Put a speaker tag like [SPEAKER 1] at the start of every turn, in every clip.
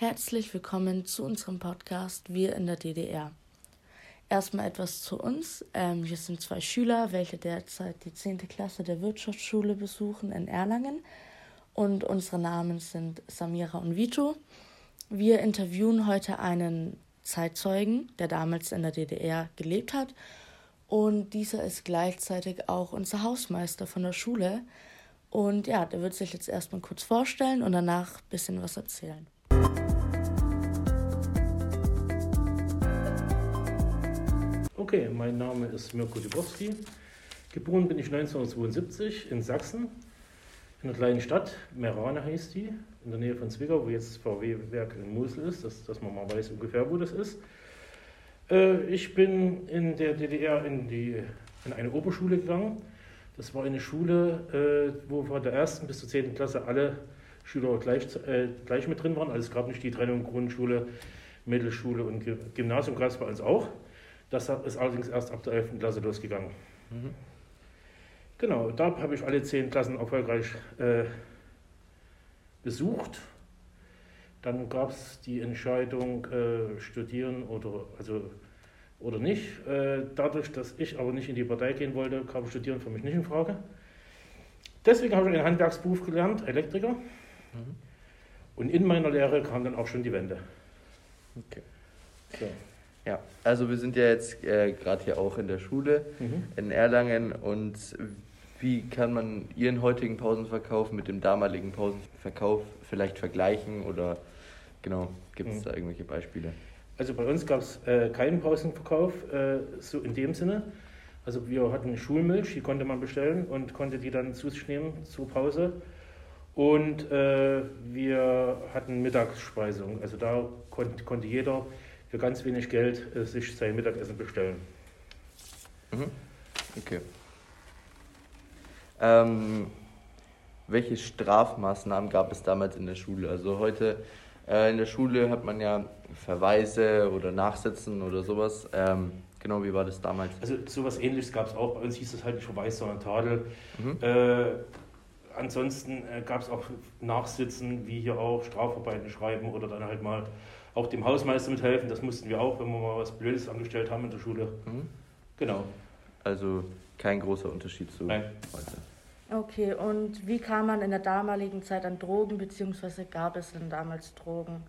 [SPEAKER 1] Herzlich willkommen zu unserem Podcast Wir in der DDR. Erstmal etwas zu uns. Ähm, wir sind zwei Schüler, welche derzeit die 10. Klasse der Wirtschaftsschule besuchen in Erlangen. Und unsere Namen sind Samira und Vito. Wir interviewen heute einen Zeitzeugen, der damals in der DDR gelebt hat. Und dieser ist gleichzeitig auch unser Hausmeister von der Schule. Und ja, der wird sich jetzt erstmal kurz vorstellen und danach ein bisschen was erzählen.
[SPEAKER 2] Okay, mein Name ist Mirko Dubowski. Geboren bin ich 1972 in Sachsen, in einer kleinen Stadt, Merane heißt die, in der Nähe von Zwickau, wo jetzt das VW-Werk in Mosel ist, dass, dass man mal weiß ungefähr, wo das ist. Äh, ich bin in der DDR in, die, in eine Oberschule gegangen. Das war eine Schule, äh, wo von der ersten bis zur zehnten Klasse alle Schüler gleich, äh, gleich mit drin waren. Also es gab nicht die Trennung Grundschule, Mittelschule und Gymnasium, gab es bei uns auch. Das ist allerdings erst ab der 11. Klasse losgegangen. Mhm. Genau, da habe ich alle zehn Klassen erfolgreich äh, besucht. Dann gab es die Entscheidung, äh, studieren oder, also, oder nicht. Äh, dadurch, dass ich aber nicht in die Partei gehen wollte, kam Studieren für mich nicht in Frage. Deswegen habe ich einen Handwerksberuf gelernt, Elektriker. Mhm. Und in meiner Lehre kam dann auch schon die Wende.
[SPEAKER 3] Okay. So. Ja, also wir sind ja jetzt äh, gerade hier auch in der Schule mhm. in Erlangen und wie kann man Ihren heutigen Pausenverkauf mit dem damaligen Pausenverkauf vielleicht vergleichen oder genau, gibt es mhm. da irgendwelche Beispiele?
[SPEAKER 2] Also bei uns gab es äh, keinen Pausenverkauf, äh, so in dem Sinne. Also wir hatten Schulmilch, die konnte man bestellen und konnte die dann zu sich nehmen zur Pause. Und äh, wir hatten Mittagsspeisung. Also da konnt, konnte jeder für ganz wenig Geld äh, sich sein Mittagessen bestellen.
[SPEAKER 3] Mhm. Okay. Ähm, welche Strafmaßnahmen gab es damals in der Schule? Also heute äh, in der Schule hat man ja Verweise oder Nachsitzen oder sowas. Ähm, genau, wie war das damals?
[SPEAKER 2] Also sowas ähnliches gab es auch. Bei uns hieß es halt nicht Verweis, sondern Tadel. Mhm. Äh, ansonsten äh, gab es auch Nachsitzen, wie hier auch Strafarbeiten schreiben oder dann halt mal auch dem Hausmeister mithelfen. Das mussten wir auch, wenn wir mal was Blödes angestellt haben in der Schule. Mhm. Genau.
[SPEAKER 3] Also kein großer Unterschied zu
[SPEAKER 2] Nein.
[SPEAKER 3] heute.
[SPEAKER 1] Okay, und wie kam man in der damaligen Zeit an Drogen, beziehungsweise gab es denn damals Drogen?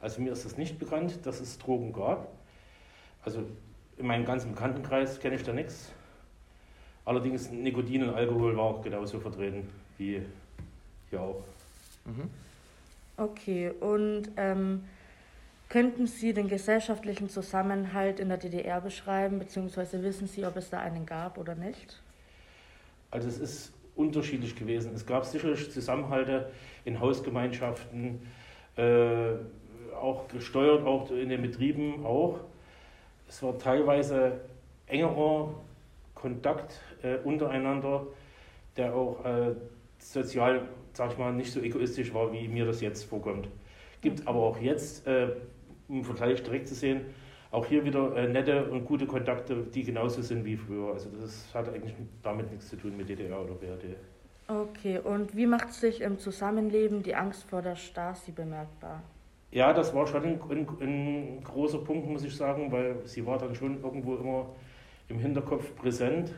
[SPEAKER 2] Also mir ist es nicht bekannt, dass es Drogen gab. Also in meinem ganzen Bekanntenkreis kenne ich da nichts. Allerdings Nikotin und Alkohol war auch genauso vertreten wie hier auch.
[SPEAKER 1] Mhm. Okay, und ähm, Könnten Sie den gesellschaftlichen Zusammenhalt in der DDR beschreiben, beziehungsweise wissen Sie, ob es da einen gab oder nicht?
[SPEAKER 2] Also es ist unterschiedlich gewesen. Es gab sicherlich Zusammenhalte in Hausgemeinschaften, äh, auch gesteuert, auch in den Betrieben auch. Es war teilweise engerer Kontakt äh, untereinander, der auch äh, sozial, sag ich mal, nicht so egoistisch war, wie mir das jetzt vorkommt. Gibt aber auch jetzt äh, im Vergleich direkt zu sehen, auch hier wieder äh, nette und gute Kontakte, die genauso sind wie früher. Also das hat eigentlich damit nichts zu tun mit DDR oder BRD.
[SPEAKER 1] Okay, und wie macht sich im Zusammenleben die Angst vor der Stasi bemerkbar?
[SPEAKER 2] Ja, das war schon ein, ein, ein großer Punkt, muss ich sagen, weil sie war dann schon irgendwo immer im Hinterkopf präsent.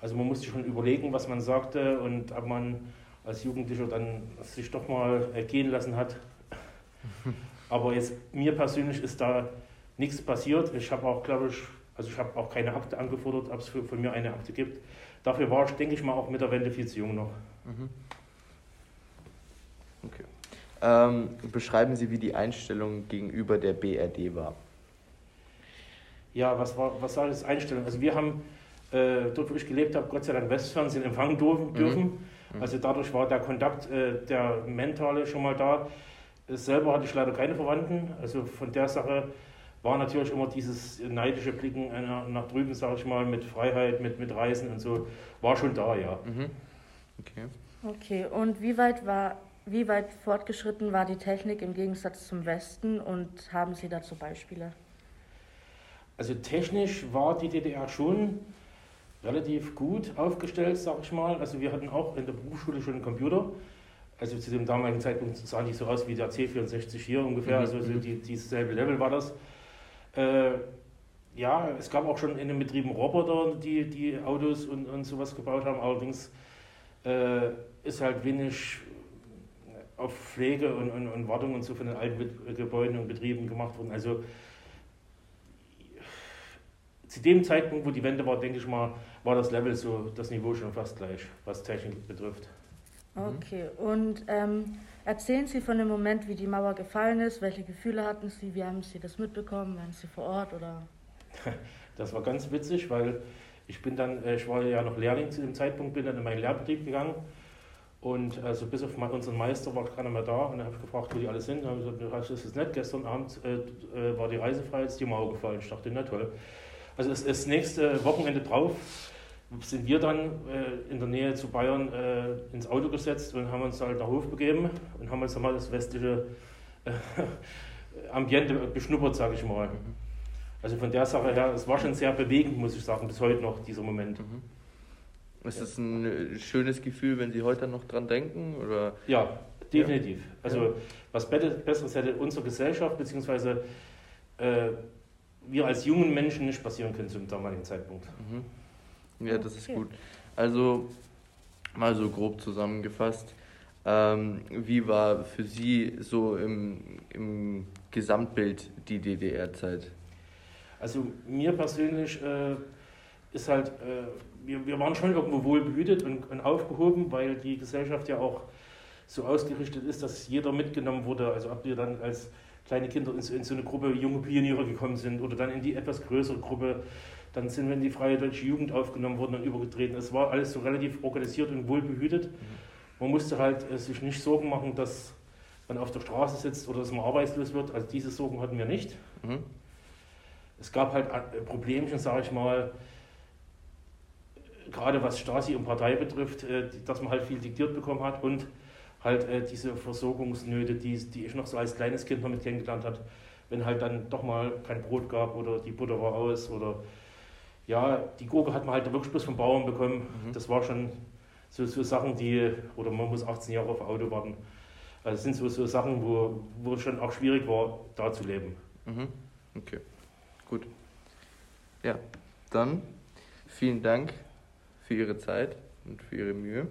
[SPEAKER 2] Also man musste schon überlegen, was man sagte und ob man als Jugendlicher dann sich doch mal gehen lassen hat. Aber jetzt mir persönlich ist da nichts passiert. Ich habe auch, glaube ich, also ich habe auch keine Akte angefordert, ob es von mir eine Akte gibt. Dafür war ich, denke ich mal, auch mit der Wende viel zu jung noch. Mhm.
[SPEAKER 3] Okay. Ähm, beschreiben Sie, wie die Einstellung gegenüber der BRD war.
[SPEAKER 2] Ja, was war, was war das Einstellung? Also wir haben äh, dort, wo ich gelebt habe, Gott sei Dank Westfernsehen empfangen dürfen. Mhm. mhm. Also dadurch war der Kontakt, äh, der mentale schon mal da. Selber hatte ich leider keine Verwandten. Also von der Sache war natürlich immer dieses neidische Blicken nach drüben, sage ich mal, mit Freiheit, mit, mit Reisen und so, war schon da, ja. Mhm.
[SPEAKER 1] Okay. Okay, und wie weit war, wie weit fortgeschritten war die Technik im Gegensatz zum Westen und haben Sie dazu Beispiele?
[SPEAKER 2] Also technisch war die DDR schon relativ gut aufgestellt, sage ich mal. Also wir hatten auch in der Berufsschule schon einen Computer. Also zu dem damaligen Zeitpunkt sah die so aus wie der C64 hier ungefähr, mhm. also so mhm. die, dieses selbe Level war das. Äh, ja, es gab auch schon in den Betrieben Roboter, die, die Autos und, und sowas gebaut haben, allerdings äh, ist halt wenig auf Pflege und, und, und Wartung und so von den alten Gebäuden und Betrieben gemacht worden. Also zu dem Zeitpunkt, wo die Wende war, denke ich mal, war das Level so, das Niveau schon fast gleich, was Technik betrifft.
[SPEAKER 1] Okay, und ähm, erzählen Sie von dem Moment, wie die Mauer gefallen ist. Welche Gefühle hatten Sie? Wie haben Sie das mitbekommen? Waren Sie vor Ort oder?
[SPEAKER 2] Das war ganz witzig, weil ich bin dann, äh, ich war ja noch Lehrling zu dem Zeitpunkt, bin dann in meinen Lehrbetrieb gegangen und also bis auf unseren Meister war keiner mehr da und dann habe ich gefragt, wo die alle sind. Dann habe ich gesagt, das ist nett, gestern Abend äh, äh, war die Reise frei, jetzt ist die Mauer gefallen. Ich dachte, na toll. Also das, das nächste Wochenende drauf sind wir dann äh, in der Nähe zu Bayern äh, ins Auto gesetzt und haben uns halt nach Hof begeben und haben uns dann mal das westliche äh, Ambiente beschnuppert, sage ich mal. Mhm. Also von der Sache her, es war schon sehr bewegend, muss ich sagen, bis heute noch, dieser Moment. Mhm.
[SPEAKER 3] Ist das ein schönes Gefühl, wenn Sie heute noch dran denken? Oder?
[SPEAKER 2] Ja, definitiv. Ja. Also ja. was Besseres hätte unsere Gesellschaft, beziehungsweise äh, wir als jungen Menschen nicht passieren können zum damaligen Zeitpunkt.
[SPEAKER 3] Mhm. Ja, das ist gut. Also mal so grob zusammengefasst, ähm, wie war für Sie so im, im Gesamtbild die DDR-Zeit?
[SPEAKER 2] Also mir persönlich äh, ist halt, äh, wir, wir waren schon irgendwo wohl behütet und, und aufgehoben, weil die Gesellschaft ja auch so ausgerichtet ist, dass jeder mitgenommen wurde. Also ob wir dann als kleine Kinder in so, in so eine Gruppe junge Pioniere gekommen sind oder dann in die etwas größere Gruppe, dann sind wir in die Freie Deutsche Jugend aufgenommen worden und übergetreten. Es war alles so relativ organisiert und wohl behütet. Mhm. Man musste halt äh, sich nicht Sorgen machen, dass man auf der Straße sitzt oder dass man arbeitslos wird. Also diese Sorgen hatten wir nicht. Mhm. Es gab halt äh, Problemchen, sage ich mal, gerade was Stasi und Partei betrifft, äh, dass man halt viel diktiert bekommen hat und halt äh, diese Versorgungsnöte, die, die ich noch so als kleines Kind noch mit kennengelernt habe, wenn halt dann doch mal kein Brot gab oder die Butter war aus oder ja, die Gurke hat man halt wirklich bloß vom Bauern bekommen. Mhm. Das war schon so, so Sachen, die, oder man muss 18 Jahre auf Auto warten. Also das sind so, so Sachen, wo, wo es schon auch schwierig war, da zu leben.
[SPEAKER 3] Mhm. Okay, gut. Ja, dann vielen Dank für Ihre Zeit und für Ihre Mühe.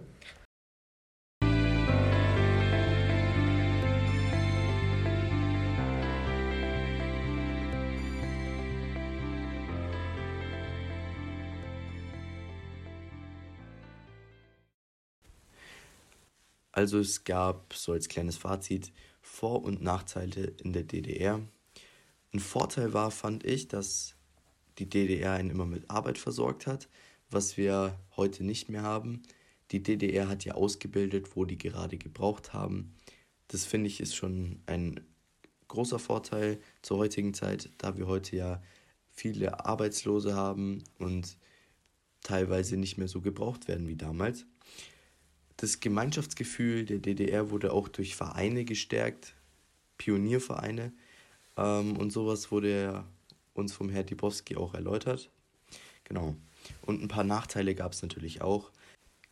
[SPEAKER 3] Also es gab, so als kleines Fazit, Vor- und Nachteile in der DDR. Ein Vorteil war, fand ich, dass die DDR einen immer mit Arbeit versorgt hat was wir heute nicht mehr haben. Die DDR hat ja ausgebildet, wo die gerade gebraucht haben. Das finde ich ist schon ein großer Vorteil zur heutigen Zeit, da wir heute ja viele Arbeitslose haben und teilweise nicht mehr so gebraucht werden wie damals. Das Gemeinschaftsgefühl der DDR wurde auch durch Vereine gestärkt, Pioniervereine. Ähm, und sowas wurde uns vom Herr Dibowski auch erläutert. Genau. Und ein paar Nachteile gab es natürlich auch.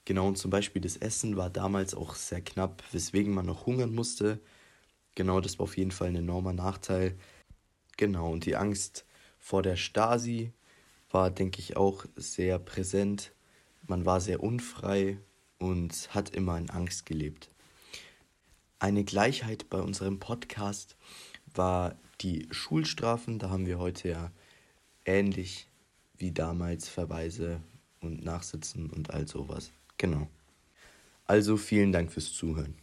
[SPEAKER 3] Genau, und zum Beispiel das Essen war damals auch sehr knapp, weswegen man noch hungern musste. Genau, das war auf jeden Fall ein enormer Nachteil. Genau, und die Angst vor der Stasi war, denke ich, auch sehr präsent. Man war sehr unfrei und hat immer in Angst gelebt. Eine Gleichheit bei unserem Podcast war die Schulstrafen. Da haben wir heute ja ähnlich wie damals Verweise und Nachsitzen und all sowas. Genau. Also vielen Dank fürs Zuhören.